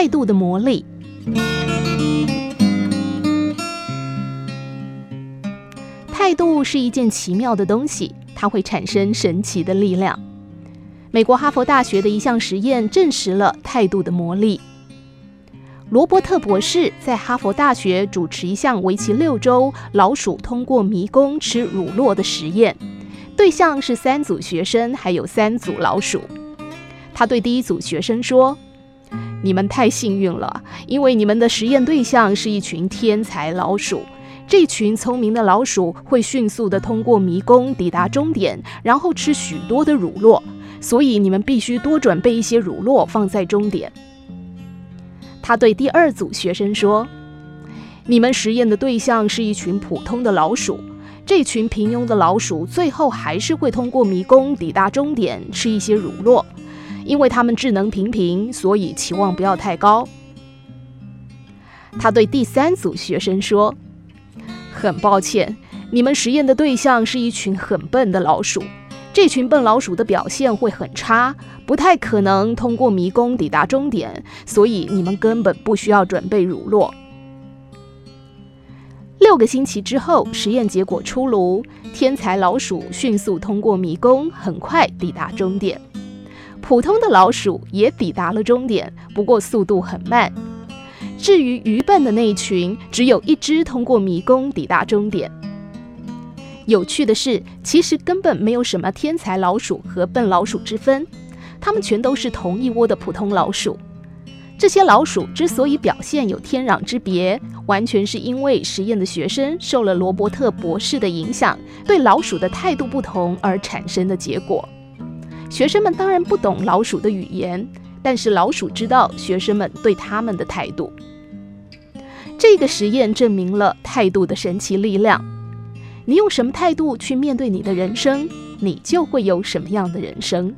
态度的魔力。态度是一件奇妙的东西，它会产生神奇的力量。美国哈佛大学的一项实验证实了态度的魔力。罗伯特博士在哈佛大学主持一项为期六周、老鼠通过迷宫吃乳酪的实验，对象是三组学生，还有三组老鼠。他对第一组学生说：“你们太幸运了，因为你们的实验对象是一群天才老鼠。这群聪明的老鼠会迅速地通过迷宫抵达终点，然后吃许多的乳酪。所以你们必须多准备一些乳酪放在终点。”他对第二组学生说：“你们实验的对象是一群普通的老鼠，这群平庸的老鼠最后还是会通过迷宫抵达终点，吃一些乳酪。因为他们智能平平，所以期望不要太高。”他对第三组学生说：“很抱歉，你们实验的对象是一群很笨的老鼠。”这群笨老鼠的表现会很差，不太可能通过迷宫抵达终点，所以你们根本不需要准备乳酪。六个星期之后，实验结果出炉，天才老鼠迅速通过迷宫，很快抵达终点。普通的老鼠也抵达了终点，不过速度很慢。至于愚笨的那一群，只有一只通过迷宫抵达终点。有趣的是，其实根本没有什么天才老鼠和笨老鼠之分，它们全都是同一窝的普通老鼠。这些老鼠之所以表现有天壤之别，完全是因为实验的学生受了罗伯特博士的影响，对老鼠的态度不同而产生的结果。学生们当然不懂老鼠的语言，但是老鼠知道学生们对他们的态度。这个实验证明了态度的神奇力量。你用什么态度去面对你的人生，你就会有什么样的人生。